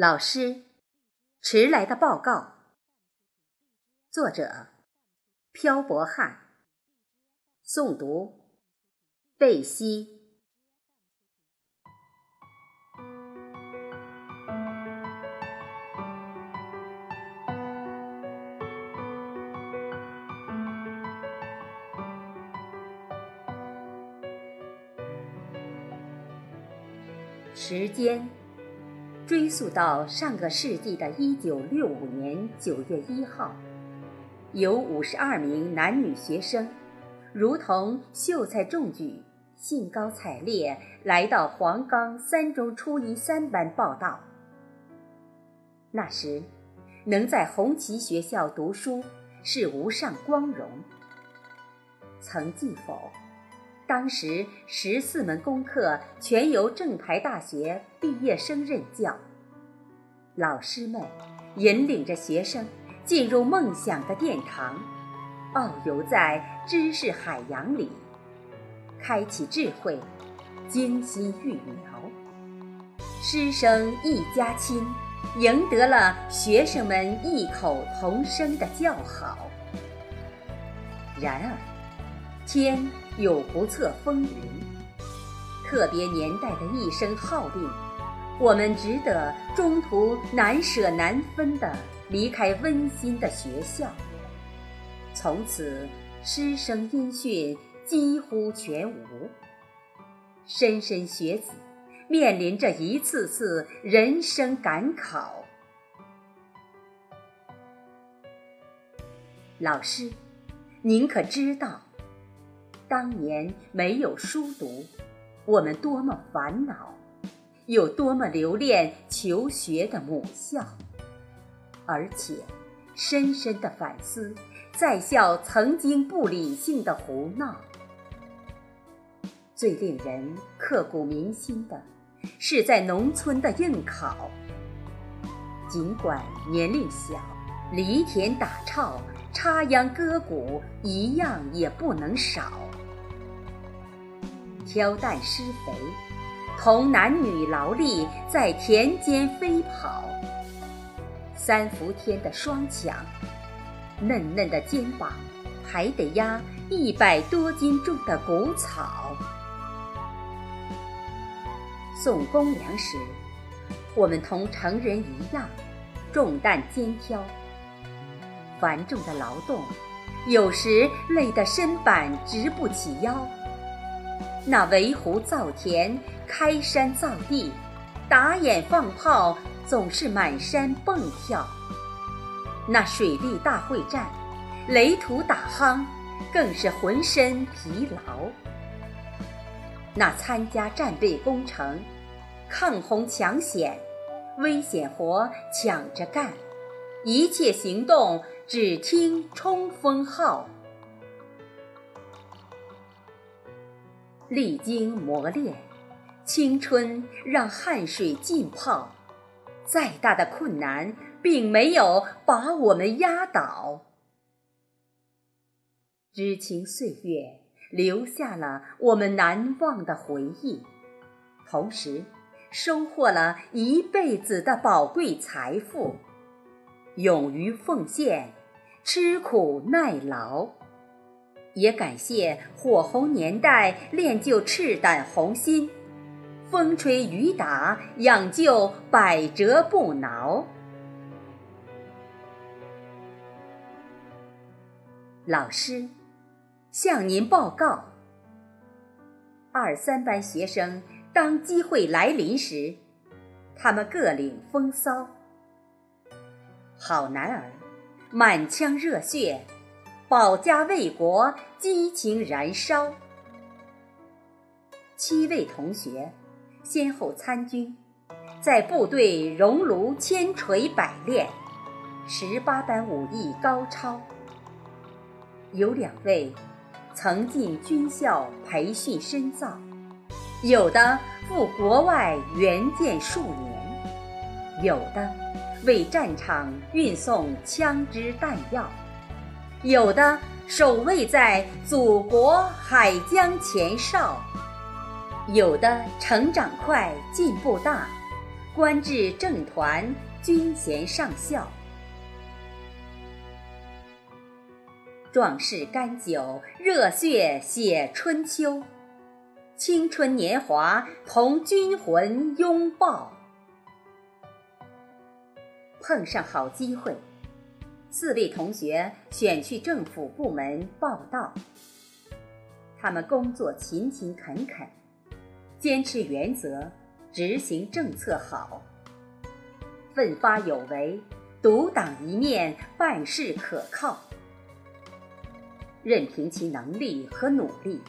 老师，迟来的报告。作者：漂泊汉。诵读：贝西。时间追溯到上个世纪的一九六五年九月一号，有五十二名男女学生，如同秀才中举，兴高采烈来到黄冈三中初一三班报到。那时，能在红旗学校读书是无上光荣。曾记否？当时十四门功课全由正牌大学毕业生任教，老师们引领着学生进入梦想的殿堂，遨游在知识海洋里，开启智慧，精心育苗。师生一家亲，赢得了学生们异口同声的叫好。然而，天。有不测风云，特别年代的一声号令，我们只得中途难舍难分地离开温馨的学校。从此，师生音讯几乎全无。莘莘学子面临着一次次人生赶考。老师，您可知道？当年没有书读，我们多么烦恼，有多么留恋求学的母校，而且深深的反思在校曾经不理性的胡闹。最令人刻骨铭心的是在农村的应考，尽管年龄小，犁田打杈、插秧割谷一样也不能少。挑担施肥，同男女劳力在田间飞跑。三伏天的霜强，嫩嫩的肩膀还得压一百多斤重的谷草。送公粮时，我们同成人一样，重担肩挑。繁重的劳动，有时累得身板直不起腰。那围湖造田、开山造地、打眼放炮，总是满山蹦跳；那水利大会战、垒土打夯，更是浑身疲劳；那参加战备工程、抗洪抢险、危险活抢着干，一切行动只听冲锋号。历经磨练，青春让汗水浸泡，再大的困难并没有把我们压倒。知青岁月留下了我们难忘的回忆，同时收获了一辈子的宝贵财富。勇于奉献，吃苦耐劳。也感谢火红年代练就赤胆红心，风吹雨打养就百折不挠。老师，向您报告：二三班学生当机会来临时，他们各领风骚。好男儿，满腔热血。保家卫国，激情燃烧。七位同学先后参军，在部队熔炉千锤百炼，十八般武艺高超。有两位曾进军校培训深造，有的赴国外援建数年，有的为战场运送枪支弹药。有的守卫在祖国海疆前哨，有的成长快进步大，官至正团军衔上校。壮士干酒，热血写春秋。青春年华，同军魂拥抱。碰上好机会，四位同学选去政府部门报道。他们工作勤勤恳恳，坚持原则，执行政策好，奋发有为，独当一面，办事可靠。任凭其能力和努力，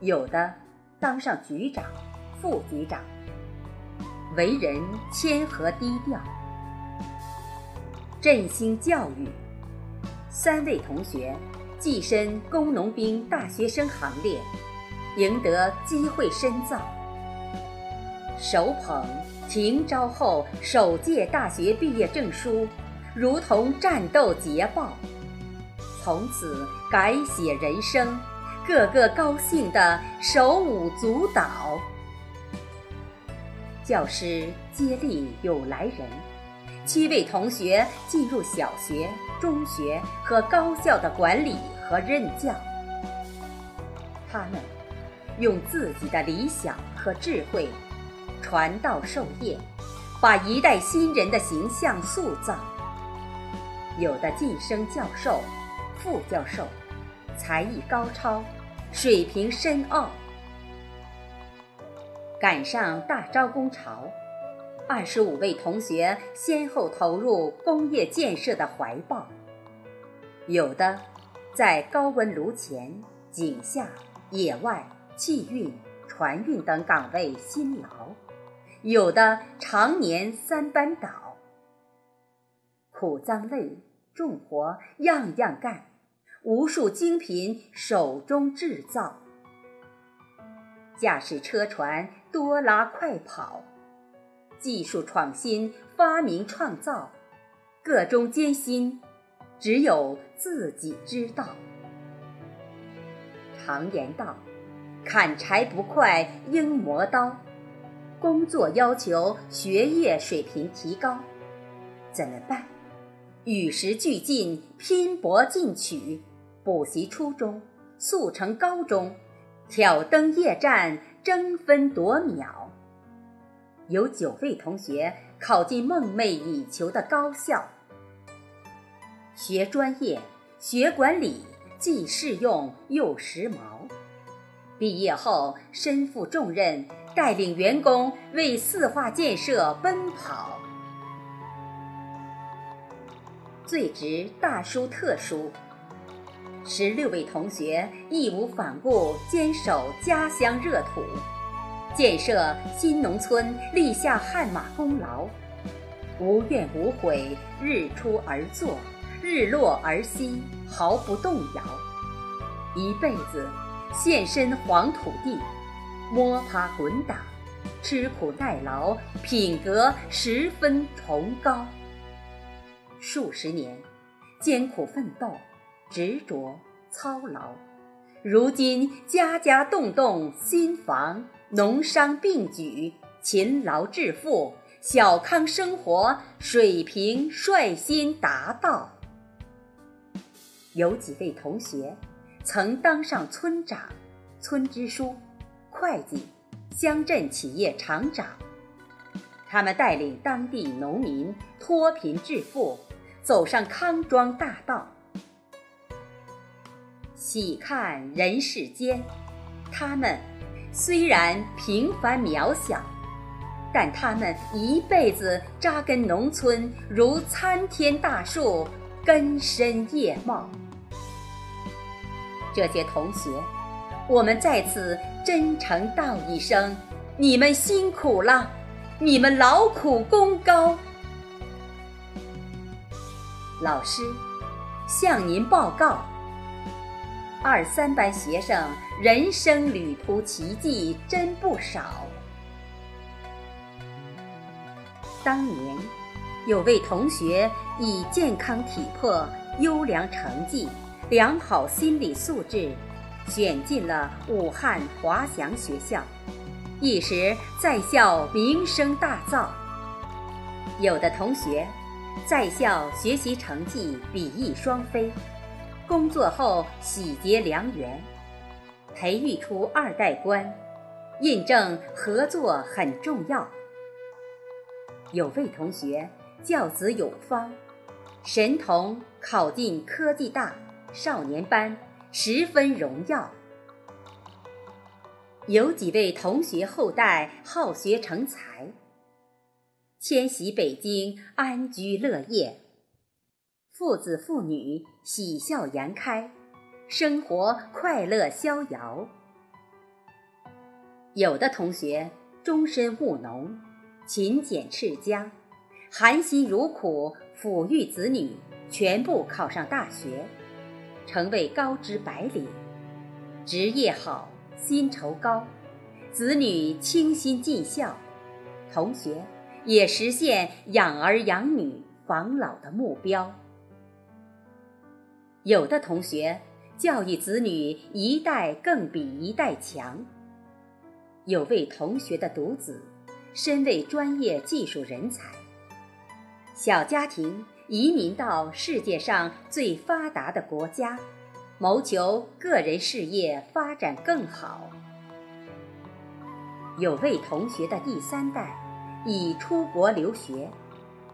有的当上局长、副局长，为人谦和低调。振兴教育，三位同学跻身工农兵大学生行列，赢得机会深造。手捧停招后首届大学毕业证书，如同战斗捷报。从此改写人生，个个高兴的手舞足蹈。教师接力有来人。七位同学进入小学、中学和高校的管理和任教，他们用自己的理想和智慧传道授业，把一代新人的形象塑造。有的晋升教授、副教授，才艺高超，水平深奥。赶上大招工潮。二十五位同学先后投入工业建设的怀抱，有的在高温炉前、井下、野外、汽运、船运等岗位辛劳，有的常年三班倒，苦脏累重活样样干，无数精品手中制造，驾驶车船多拉快跑。技术创新，发明创造，个中艰辛，只有自己知道。常言道：“砍柴不快应磨刀。”工作要求学业水平提高，怎么办？与时俱进，拼搏进取，补习初中，速成高中，挑灯夜战，争分夺秒。有九位同学考进梦寐以求的高校，学专业、学管理，既适用又时髦。毕业后身负重任，带领员工为四化建设奔跑。最值大书特书，十六位同学义无反顾，坚守家乡热土。建设新农村立下汗马功劳，无怨无悔，日出而作，日落而息，毫不动摇。一辈子献身黄土地，摸爬滚打，吃苦耐劳，品格十分崇高。数十年艰苦奋斗，执着操劳，如今家家栋栋新房。农商并举，勤劳致富，小康生活水平率先达到。有几位同学曾当上村长、村支书、会计、乡镇企业厂长，他们带领当地农民脱贫致富，走上康庄大道。喜看人世间，他们。虽然平凡渺小，但他们一辈子扎根农村，如参天大树，根深叶茂。这些同学，我们在此真诚道一声：你们辛苦了，你们劳苦功高。老师，向您报告。二三班学生人生旅途奇迹真不少。当年，有位同学以健康体魄、优良成绩、良好心理素质，选进了武汉华翔学校，一时在校名声大噪。有的同学在校学习成绩比翼双飞，工作后喜结良缘，培育出二代官，印证合作很重要。有位同学教子有方，神童考进科技大少年班，十分荣耀。有几位同学后代好学成才，迁徙北京安居乐业，父子父女喜笑颜开，生活快乐逍遥。有的同学终身务农。勤俭持家，含辛茹苦抚育子女，全部考上大学，成为高知白领，职业好，薪酬高，子女倾心尽孝，同学也实现养儿养女、防老的目标。有的同学教育子女一代更比一代强，有位同学的独子。身为专业技术人才，小家庭移民到世界上最发达的国家，谋求个人事业发展更好。有位同学的第三代已出国留学，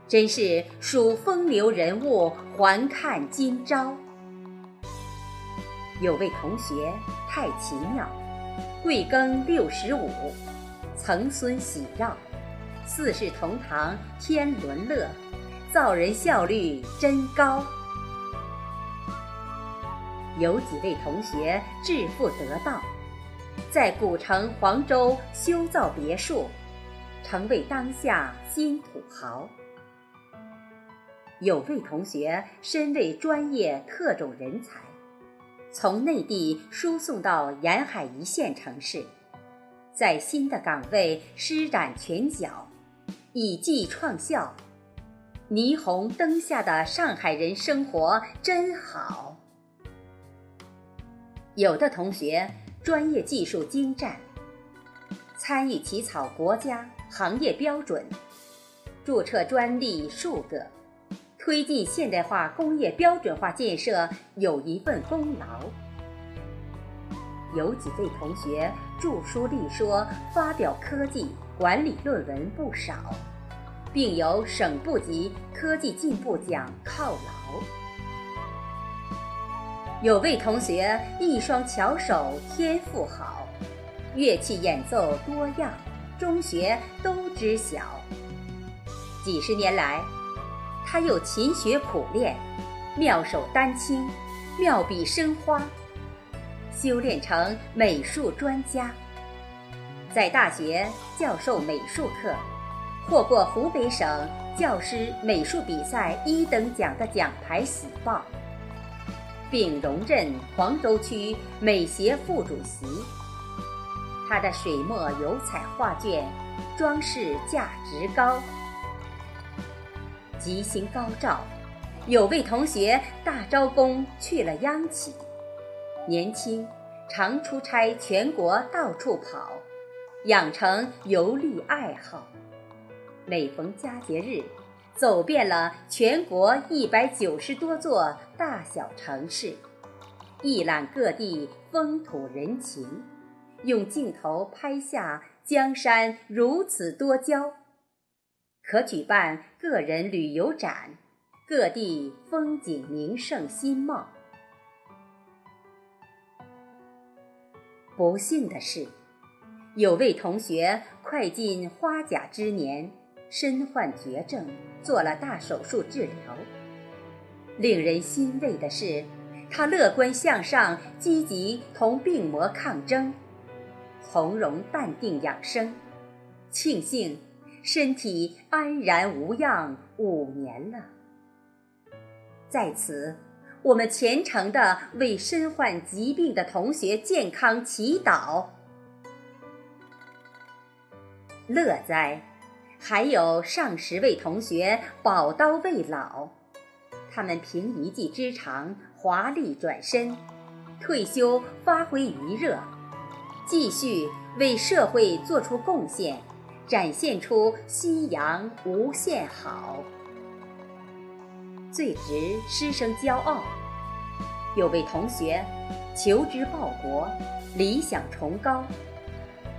真是数风流人物，还看今朝。有位同学太奇妙，贵庚六十五。曾孙喜绕，四世同堂天伦乐，造人效率真高。有几位同学致富得道，在古城黄州修造别墅，成为当下新土豪。有位同学身为专业特种人才，从内地输送到沿海一线城市。在新的岗位施展拳脚，以技创效。霓虹灯下的上海人生活真好。有的同学专业技术精湛，参与起草国家行业标准，注册专利数个，推进现代化工业标准化建设有一份功劳。有几位同学著书立说，发表科技管理论文不少，并有省部级科技进步奖犒劳。有位同学一双巧手，天赋好，乐器演奏多样，中学都知晓。几十年来，他又勤学苦练，妙手丹青，妙笔生花。修炼成美术专家，在大学教授美术课，获过湖北省教师美术比赛一等奖的奖牌喜报，并荣任黄州区美协副主席。他的水墨油彩画卷装饰价值高，吉星高照。有位同学大招工去了央企。年轻，常出差全国到处跑，养成游历爱好。每逢佳节日，走遍了全国一百九十多座大小城市，一览各地风土人情，用镜头拍下江山如此多娇。可举办个人旅游展，各地风景名胜新貌。不幸的是，有位同学快进花甲之年，身患绝症，做了大手术治疗。令人欣慰的是，他乐观向上，积极同病魔抗争，从容淡定养生，庆幸身体安然无恙五年了。在此。我们虔诚地为身患疾病的同学健康祈祷。乐哉，还有上十位同学宝刀未老，他们凭一技之长华丽转身，退休发挥余热，继续为社会做出贡献，展现出夕阳无限好。最值师生骄傲。有位同学求知报国，理想崇高，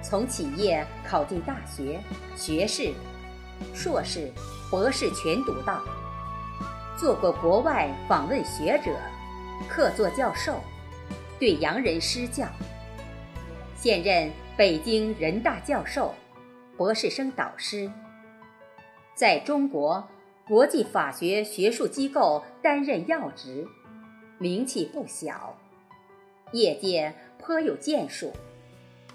从企业考进大学，学士、硕士、博士全读到，做过国外访问学者、客座教授，对洋人施教。现任北京人大教授、博士生导师，在中国。国际法学学术机构担任要职，名气不小，业界颇有建树，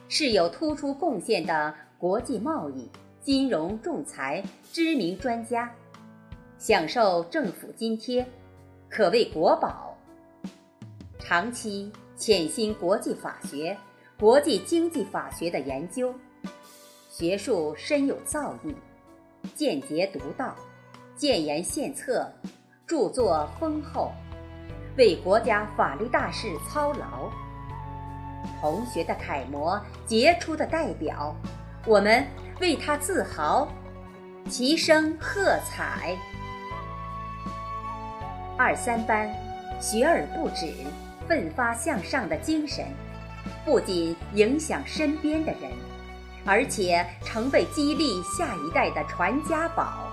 是有突出贡献的国际贸易、金融仲裁知名专家，享受政府津贴，可谓国宝。长期潜心国际法学、国际经济法学的研究，学术深有造诣，见解独到。建言献策，著作丰厚，为国家法律大事操劳。同学的楷模，杰出的代表，我们为他自豪，齐声喝彩。二三班学而不止，奋发向上的精神，不仅影响身边的人，而且成为激励下一代的传家宝。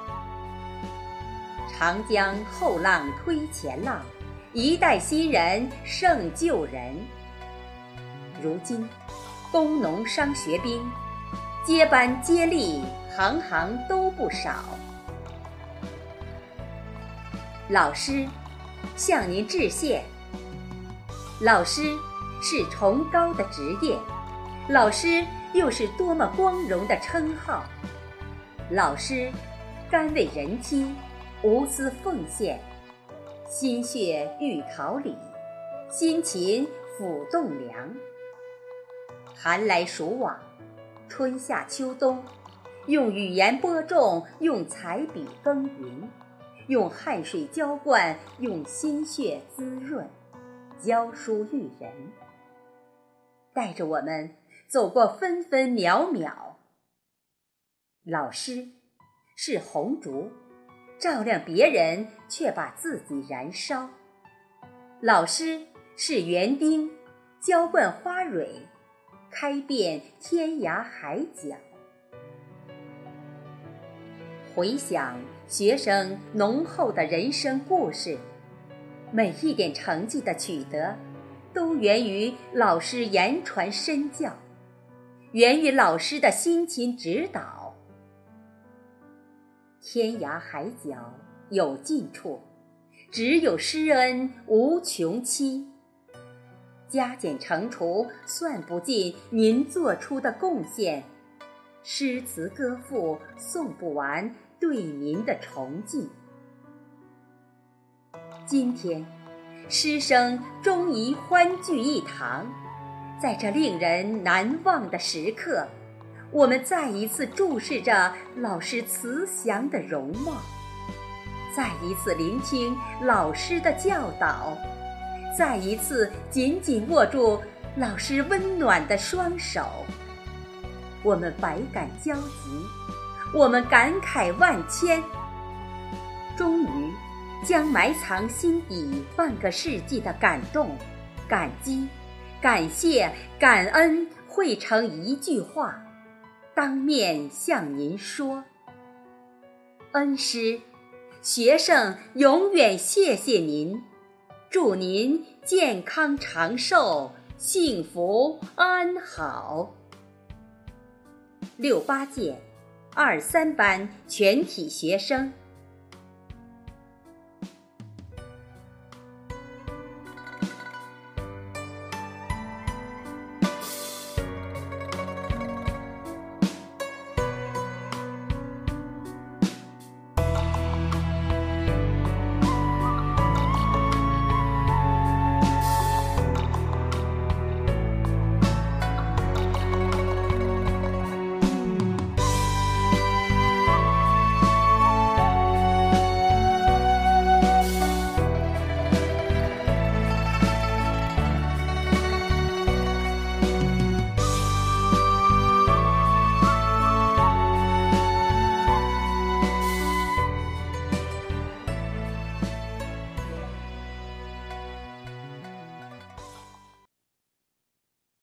长江后浪推前浪，一代新人胜旧人。如今，工农商学兵，接班接力，行行都不少。老师，向您致谢。老师是崇高的职业，老师又是多么光荣的称号。老师，甘为人妻。无私奉献，心血育桃李，辛勤抚栋梁。寒来暑往，春夏秋冬，用语言播种，用彩笔耕耘，用汗水浇灌，用心血滋润，教书育人，带着我们走过分分秒秒。老师是红烛。照亮别人，却把自己燃烧。老师是园丁，浇灌花蕊，开遍天涯海角。回想学生浓厚的人生故事，每一点成绩的取得，都源于老师言传身教，源于老师的辛勤指导。天涯海角有尽处，只有师恩无穷期。加减乘除算不尽您做出的贡献，诗词歌赋颂不完对您的崇敬。今天，师生终于欢聚一堂，在这令人难忘的时刻。我们再一次注视着老师慈祥的容貌，再一次聆听老师的教导，再一次紧紧握住老师温暖的双手。我们百感交集，我们感慨万千。终于，将埋藏心底半个世纪的感动、感激、感谢、感恩汇成一句话。当面向您说，恩师，学生永远谢谢您，祝您健康长寿，幸福安好。六八届二三班全体学生。